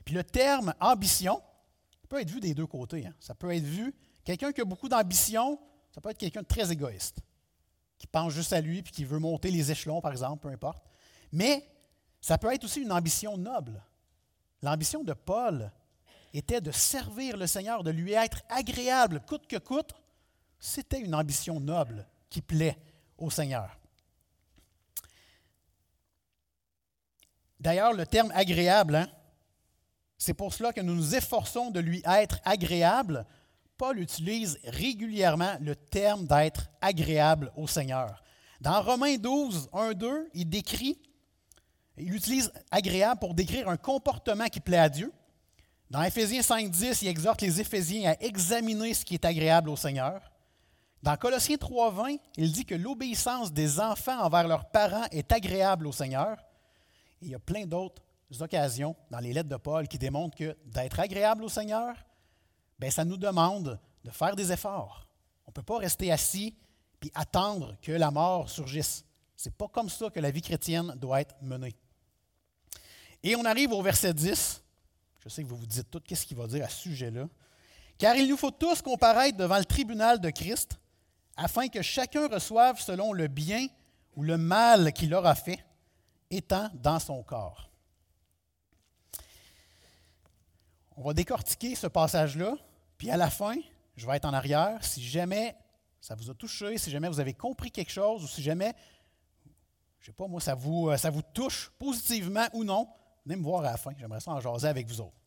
Puis le terme ambition, peut être vu des deux côtés. Hein. Ça peut être vu, quelqu'un qui a beaucoup d'ambition, ça peut être quelqu'un de très égoïste, qui pense juste à lui puis qui veut monter les échelons, par exemple, peu importe. Mais ça peut être aussi une ambition noble. L'ambition de Paul était de servir le Seigneur, de lui être agréable, coûte que coûte. C'était une ambition noble qui plaît au Seigneur. D'ailleurs, le terme agréable, hein, c'est pour cela que nous nous efforçons de lui être agréable, Paul utilise régulièrement le terme d'être agréable au Seigneur. Dans Romains 12, 1, 2, il décrit, il utilise agréable pour décrire un comportement qui plaît à Dieu. Dans Éphésiens 5, 10, il exhorte les Éphésiens à examiner ce qui est agréable au Seigneur. Dans Colossiens 3, 20, il dit que l'obéissance des enfants envers leurs parents est agréable au Seigneur. Il y a plein d'autres occasions dans les lettres de Paul qui démontrent que d'être agréable au Seigneur, bien, ça nous demande de faire des efforts. On ne peut pas rester assis puis attendre que la mort surgisse. Ce n'est pas comme ça que la vie chrétienne doit être menée. Et on arrive au verset 10. Je sais que vous vous dites tout qu'est-ce qu'il va dire à ce sujet-là? Car il nous faut tous comparaître devant le tribunal de Christ, afin que chacun reçoive selon le bien ou le mal qu'il aura fait, étant dans son corps. On va décortiquer ce passage-là, puis à la fin, je vais être en arrière. Si jamais ça vous a touché, si jamais vous avez compris quelque chose, ou si jamais, je ne sais pas moi, ça vous, euh, ça touche positivement ou non, venez me voir à la fin. J'aimerais ça en jaser avec vous autres.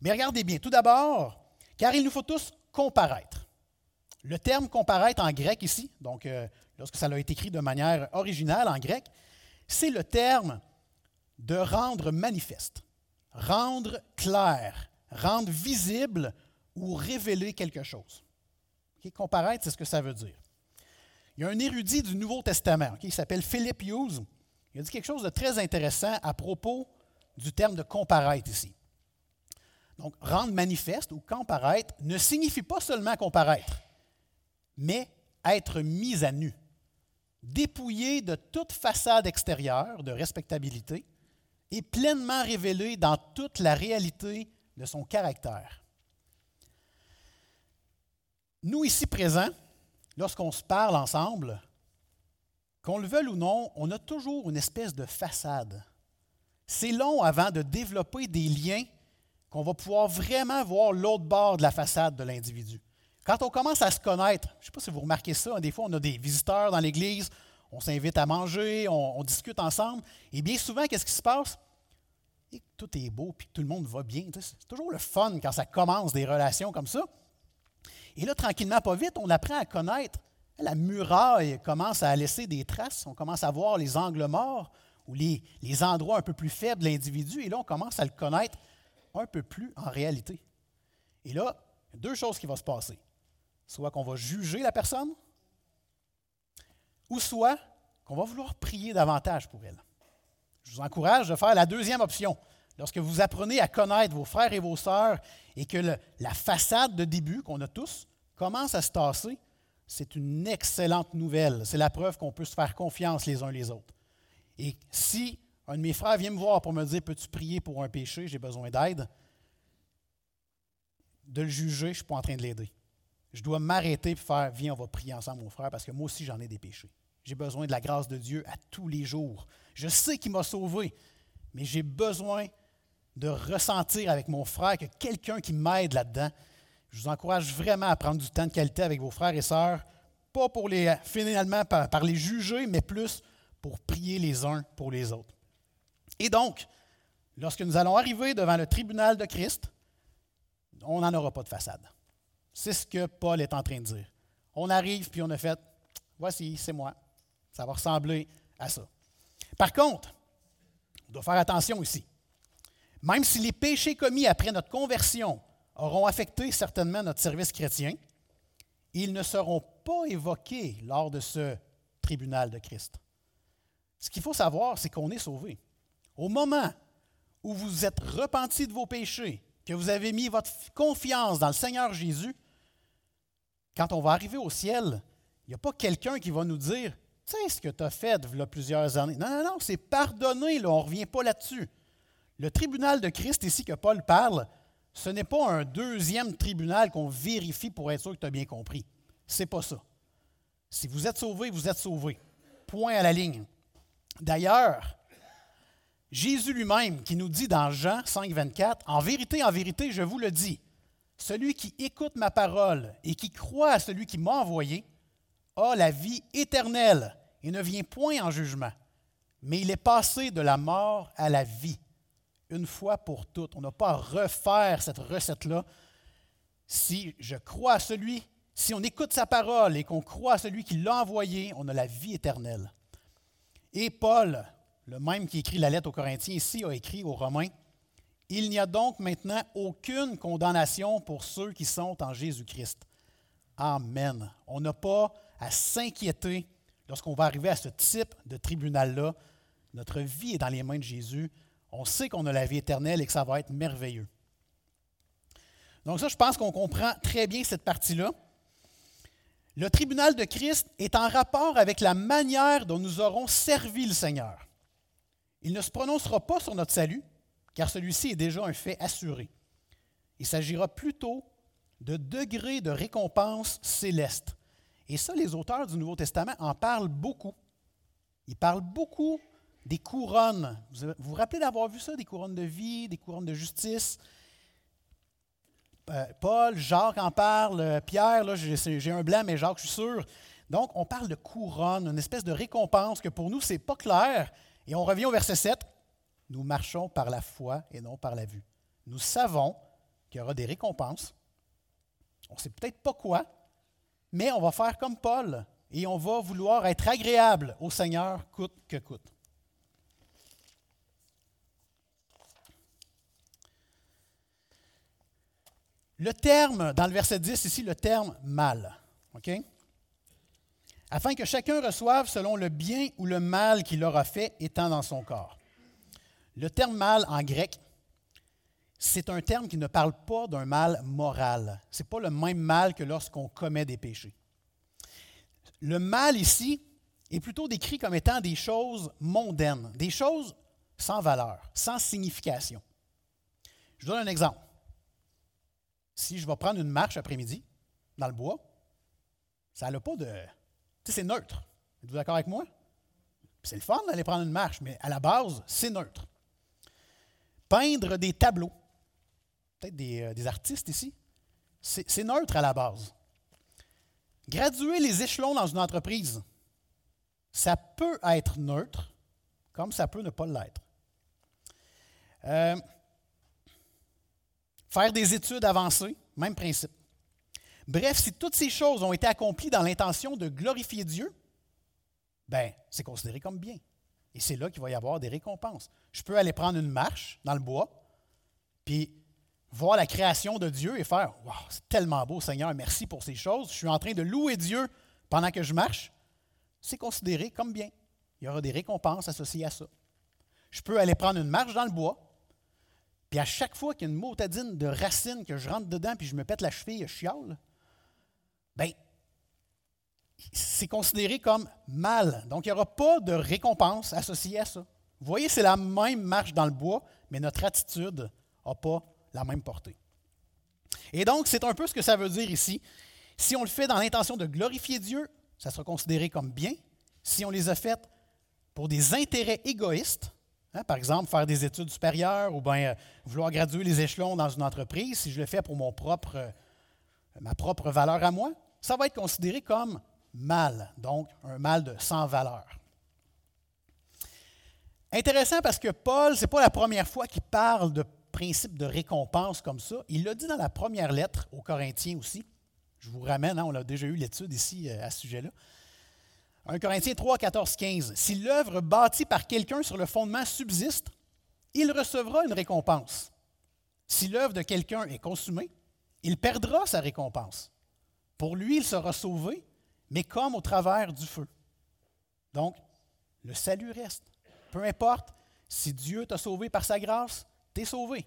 Mais regardez bien, tout d'abord, car il nous faut tous comparaître. Le terme comparaître en grec ici, donc euh, lorsque ça a été écrit de manière originale en grec, c'est le terme de rendre manifeste, rendre clair, rendre visible ou révéler quelque chose. Comparaître, c'est ce que ça veut dire. Il y a un érudit du Nouveau Testament qui s'appelle Philip Hughes. Il a dit quelque chose de très intéressant à propos du terme de comparaître ici. Donc, rendre manifeste ou comparaître ne signifie pas seulement comparaître, mais être mis à nu, dépouillé de toute façade extérieure de respectabilité et pleinement révélé dans toute la réalité de son caractère. Nous ici présents, lorsqu'on se parle ensemble, qu'on le veuille ou non, on a toujours une espèce de façade. C'est long avant de développer des liens qu'on va pouvoir vraiment voir l'autre bord de la façade de l'individu. Quand on commence à se connaître, je ne sais pas si vous remarquez ça, hein, des fois on a des visiteurs dans l'Église, on s'invite à manger, on, discute ensemble, et bien souvent, qu'est-ce qui se passe? Et tout est beau, puis tout le monde va bien. C'est toujours le fun quand ça commence des relations comme ça. Et là, tranquillement, pas vite, on apprend à connaître. La muraille commence à laisser des traces, on commence à voir les angles morts ou les, les endroits un peu plus faibles de l'individu, et là, on commence à le connaître un peu plus en réalité. Et là, deux choses qui vont se passer. Soit qu'on va juger la personne, ou soit qu'on va vouloir prier davantage pour elle. Je vous encourage de faire la deuxième option. Lorsque vous apprenez à connaître vos frères et vos sœurs et que la façade de début qu'on a tous commence à se tasser, c'est une excellente nouvelle. C'est la preuve qu'on peut se faire confiance les uns les autres. Et si un de mes frères vient me voir pour me dire Peux-tu prier pour un péché? J'ai besoin d'aide. De le juger, je ne suis pas en train de l'aider. Je dois m'arrêter et faire Viens, on va prier ensemble, mon frère, parce que moi aussi, j'en ai des péchés. J'ai besoin de la grâce de Dieu à tous les jours. Je sais qu'il m'a sauvé, mais j'ai besoin de ressentir avec mon frère que quelqu'un qui m'aide là-dedans. Je vous encourage vraiment à prendre du temps de qualité avec vos frères et sœurs, pas pour finalement par les juger, mais plus pour prier les uns pour les autres. Et donc, lorsque nous allons arriver devant le tribunal de Christ, on n'en aura pas de façade. C'est ce que Paul est en train de dire. On arrive puis on a fait, voici, c'est moi. Ça va ressembler à ça. Par contre, on doit faire attention ici. Même si les péchés commis après notre conversion auront affecté certainement notre service chrétien, ils ne seront pas évoqués lors de ce tribunal de Christ. Ce qu'il faut savoir, c'est qu'on est sauvé. Au moment où vous êtes repenti de vos péchés, que vous avez mis votre confiance dans le Seigneur Jésus, quand on va arriver au ciel, il n'y a pas quelqu'un qui va nous dire Tu sais ce que tu as fait il y a plusieurs années? Non, non, non, c'est pardonné, là, on ne revient pas là-dessus. Le tribunal de Christ, ici que Paul parle, ce n'est pas un deuxième tribunal qu'on vérifie pour être sûr que tu as bien compris. Ce n'est pas ça. Si vous êtes sauvé, vous êtes sauvé. Point à la ligne. D'ailleurs, Jésus lui-même qui nous dit dans Jean 5, 24, En vérité, en vérité, je vous le dis, celui qui écoute ma parole et qui croit à celui qui m'a envoyé a la vie éternelle et ne vient point en jugement, mais il est passé de la mort à la vie, une fois pour toutes. On n'a pas à refaire cette recette-là. Si je crois à celui, si on écoute sa parole et qu'on croit à celui qui l'a envoyé, on a la vie éternelle. Et Paul, le même qui écrit la lettre aux Corinthiens ici, a écrit aux Romains, Il n'y a donc maintenant aucune condamnation pour ceux qui sont en Jésus-Christ. Amen. On n'a pas à s'inquiéter lorsqu'on va arriver à ce type de tribunal-là. Notre vie est dans les mains de Jésus. On sait qu'on a la vie éternelle et que ça va être merveilleux. Donc ça, je pense qu'on comprend très bien cette partie-là. Le tribunal de Christ est en rapport avec la manière dont nous aurons servi le Seigneur. Il ne se prononcera pas sur notre salut, car celui-ci est déjà un fait assuré. Il s'agira plutôt de degrés de récompense céleste. Et ça, les auteurs du Nouveau Testament en parlent beaucoup. Ils parlent beaucoup des couronnes. Vous vous, rappelez d'avoir vu ça, des couronnes de vie, des couronnes de justice? Euh, Paul, Jacques en parle, Pierre, là, j'ai un blanc, mais Jacques, je suis sûr. Donc, on parle de couronne, une espèce de récompense que pour nous, ce n'est pas clair. Et on revient au verset 7. Nous marchons par la foi et non par la vue. Nous savons qu'il y aura des récompenses. On ne sait peut-être pas quoi, mais on va faire comme Paul et on va vouloir être agréable au Seigneur coûte que coûte. Le terme, dans le verset 10 ici, le terme mal. OK? Afin que chacun reçoive selon le bien ou le mal qu'il aura fait étant dans son corps. Le terme mal en grec, c'est un terme qui ne parle pas d'un mal moral. Ce n'est pas le même mal que lorsqu'on commet des péchés. Le mal ici est plutôt décrit comme étant des choses mondaines, des choses sans valeur, sans signification. Je vous donne un exemple. Si je vais prendre une marche après-midi dans le bois, ça n'a pas de. Tu sais, c'est neutre. Êtes-vous d'accord avec moi? C'est le fun d'aller prendre une marche, mais à la base, c'est neutre. Peindre des tableaux, peut-être euh, des, artistes ici, c'est neutre à la base. Graduer les échelons dans une entreprise, ça peut être neutre, comme ça peut ne pas l'être. Euh, faire des études avancées, même principe. Bref, si toutes ces choses ont été accomplies dans l'intention de glorifier Dieu, ben, c'est considéré comme bien. Et c'est là qu'il va y avoir des récompenses. Je peux aller prendre une marche dans le bois, puis voir la création de Dieu et faire Wow, c'est tellement beau, Seigneur, merci pour ces choses. Je suis en train de louer Dieu pendant que je marche. C'est considéré comme bien. Il y aura des récompenses associées à ça. Je peux aller prendre une marche dans le bois, puis à chaque fois qu'il y a une motadine de racines que je rentre dedans puis je me pète la cheville, je chiale, bien, c'est considéré comme mal. Donc, il n'y aura pas de récompense associée à ça. Vous voyez, c'est la même marche dans le bois, mais notre attitude n'a pas la même portée. Et donc, c'est un peu ce que ça veut dire ici. Si on le fait dans l'intention de glorifier Dieu, ça sera considéré comme bien. Si on les a faites pour des intérêts égoïstes, hein, par exemple faire des études supérieures ou bien euh, vouloir graduer les échelons dans une entreprise, si je le fais pour euh, ma propre valeur à moi, ça va être considéré comme mal, donc un mal de sans valeur. Intéressant parce que Paul, ce n'est pas la première fois qu'il parle de principe de récompense comme ça. Il l'a dit dans la première lettre aux Corinthiens aussi. Je vous ramène, hein, on a déjà eu l'étude ici euh, à ce sujet-là. 1 Corinthiens 3, 14, 15. Si l'œuvre bâtie par quelqu'un sur le fondement subsiste, il recevra une récompense. Si l'œuvre de quelqu'un est consumée, il perdra sa récompense. Pour lui, il sera sauvé, mais comme au travers du feu. Donc, le salut reste. Peu importe si Dieu t'a sauvé par sa grâce, tu es sauvé.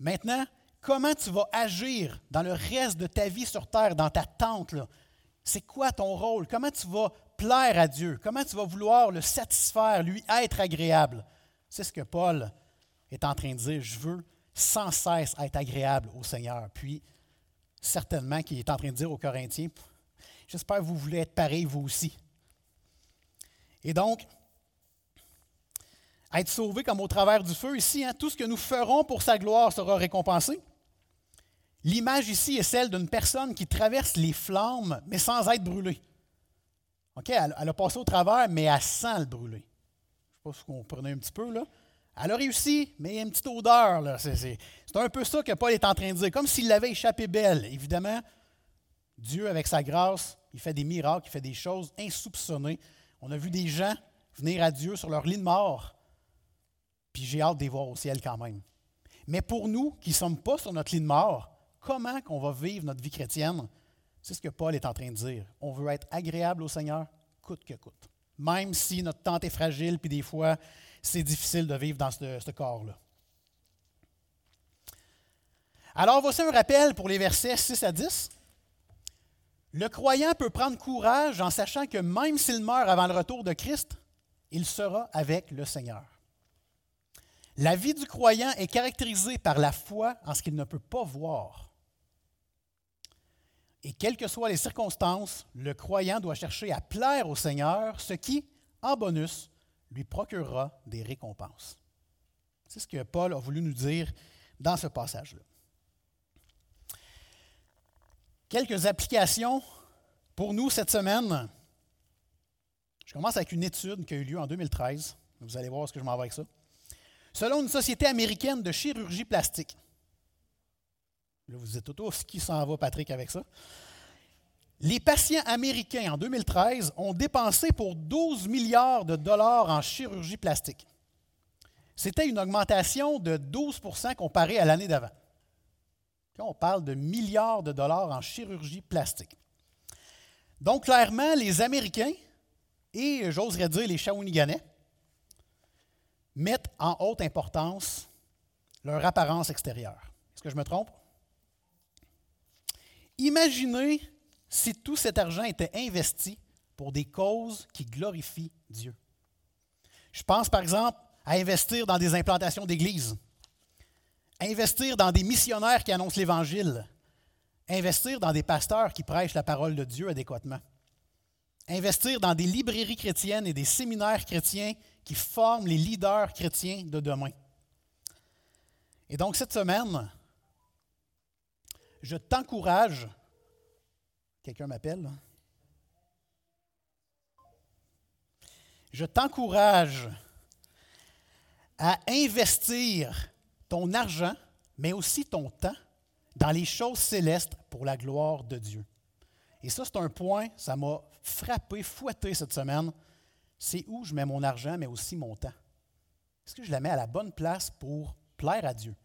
Maintenant, comment tu vas agir dans le reste de ta vie sur terre, dans ta tente? C'est quoi ton rôle? Comment tu vas plaire à Dieu? Comment tu vas vouloir le satisfaire, lui être agréable? C'est ce que Paul est en train de dire. Je veux sans cesse être agréable au Seigneur. Puis, certainement qu'il est en train de dire aux Corinthiens, j'espère que vous voulez être pareil vous aussi. Et donc, être sauvé comme au travers du feu ici. Hein, tout ce que nous ferons pour sa gloire sera récompensé. L'image ici est celle d'une personne qui traverse les flammes, mais sans être brûlée. Ok, elle, a passé au travers, mais elle sent le brûler. Je ne sais pas si vous comprenez un petit peu. Là. Elle a réussi, mais il y a une petite odeur. C'est un peu ça que Paul est en train de dire, comme s'il l'avait échappé belle. Évidemment, Dieu, avec sa grâce, il fait des miracles, il fait des choses insoupçonnées. On a vu des gens venir à Dieu sur leur lit de mort, puis j'ai hâte de les voir au ciel quand même. Mais pour nous qui ne sommes pas sur notre lit de mort, comment qu'on va vivre notre vie chrétienne? C'est ce que Paul est en train de dire. On veut être agréable au Seigneur, coûte que coûte. Même si notre tente est fragile, puis des fois, c'est difficile de vivre dans ce, ce corps-là. Alors, voici un rappel pour les versets 6 à 10. Le croyant peut prendre courage en sachant que même s'il meurt avant le retour de Christ, il sera avec le Seigneur. La vie du croyant est caractérisée par la foi en ce qu'il ne peut pas voir. Et quelles que soient les circonstances, le croyant doit chercher à plaire au Seigneur, ce qui, en bonus, lui procurera des récompenses. C'est ce que Paul a voulu nous dire dans ce passage-là. Quelques applications pour nous cette semaine. Je commence avec une étude qui a eu lieu en 2013. Vous allez voir ce que je m'en vais avec ça. Selon une société américaine de chirurgie plastique. Là, vous êtes tous qui s'en va, Patrick, avec ça? Les patients américains en 2013 ont dépensé pour 12 milliards de dollars en chirurgie plastique. C'était une augmentation de 12% comparée à l'année d'avant. on parle de milliards de dollars en chirurgie plastique. Donc, clairement, les Américains et, j'oserais dire, les Shawiniganais mettent en haute importance leur apparence extérieure. Est-ce que je me trompe? Imaginez si tout cet argent était investi pour des causes qui glorifient Dieu. Je pense par exemple à investir dans des implantations d'églises, investir dans des missionnaires qui annoncent l'Évangile, investir dans des pasteurs qui prêchent la parole de Dieu adéquatement, investir dans des librairies chrétiennes et des séminaires chrétiens qui forment les leaders chrétiens de demain. Et donc cette semaine, je t'encourage Quelqu'un m'appelle? Je t'encourage à investir ton argent, mais aussi ton temps dans les choses célestes pour la gloire de Dieu. Et ça, c'est un point, ça m'a frappé, fouetté cette semaine. C'est où je mets mon argent, mais aussi mon temps? Est-ce que je la mets à la bonne place pour plaire à Dieu?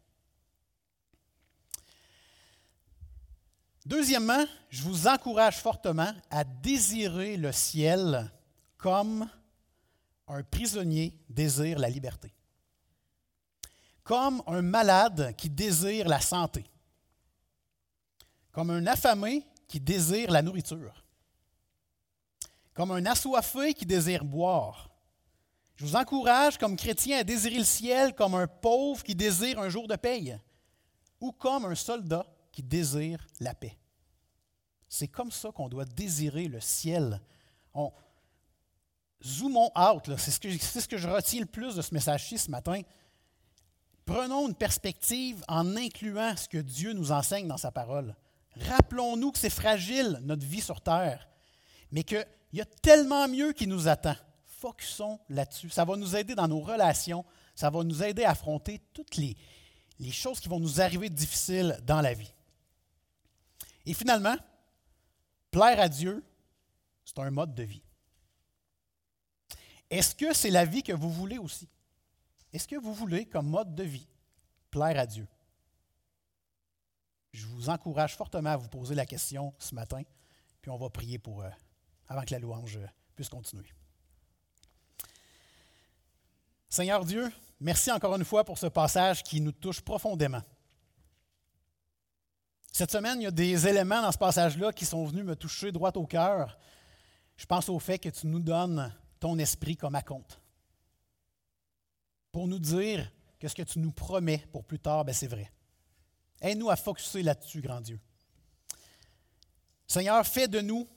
Deuxièmement, je vous encourage fortement à désirer le ciel comme un prisonnier désire la liberté, comme un malade qui désire la santé, comme un affamé qui désire la nourriture, comme un assoiffé qui désire boire. Je vous encourage comme chrétien à désirer le ciel comme un pauvre qui désire un jour de paye, ou comme un soldat qui désire la paix. C'est comme ça qu'on doit désirer le ciel. On, zoomons out, c'est ce, que, ce que je retiens le plus de ce message-ci ce matin. Prenons une perspective en incluant ce que Dieu nous enseigne dans sa parole. Rappelons-nous que c'est fragile, notre vie sur Terre, mais qu'il y a tellement mieux qui nous attend. Focusons là-dessus. Ça va nous aider dans nos relations, ça va nous aider à affronter toutes les, les choses qui vont nous arriver difficiles dans la vie. Et finalement, plaire à Dieu, c'est un mode de vie. Est-ce que c'est la vie que vous voulez aussi? Est-ce que vous voulez, comme mode de vie, plaire à Dieu? Je vous encourage fortement à vous poser la question ce matin, puis on va prier pour, euh, avant que la louange puisse continuer. Seigneur Dieu, merci encore une fois pour ce passage qui nous touche profondément. Cette semaine, il y a des éléments dans ce passage-là qui sont venus me toucher droit au cœur. Je pense au fait que tu nous donnes ton esprit comme à compte. Pour nous dire que ce que tu nous promets pour plus tard, ben c'est vrai. Aide-nous à focuser là-dessus, grand Dieu. Seigneur, fais de nous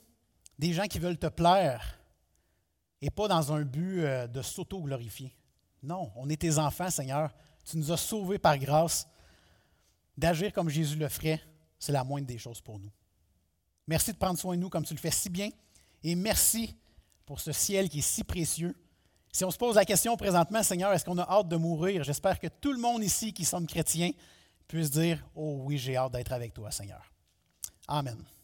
des gens qui veulent te plaire et pas dans un but euh, de s'auto-glorifier. Non, on est tes enfants, Seigneur. Tu nous as sauvés par grâce d'agir comme Jésus le ferait c'est la moindre des choses pour nous. Merci de prendre soin de nous comme tu le fais si bien. Et merci pour ce ciel qui est si précieux. Si on se pose la question présentement, Seigneur, est-ce qu'on a hâte de mourir? J'espère que tout le monde ici qui sommes chrétiens puisse dire, oh oui, j'ai hâte d'être avec toi, Seigneur. Amen.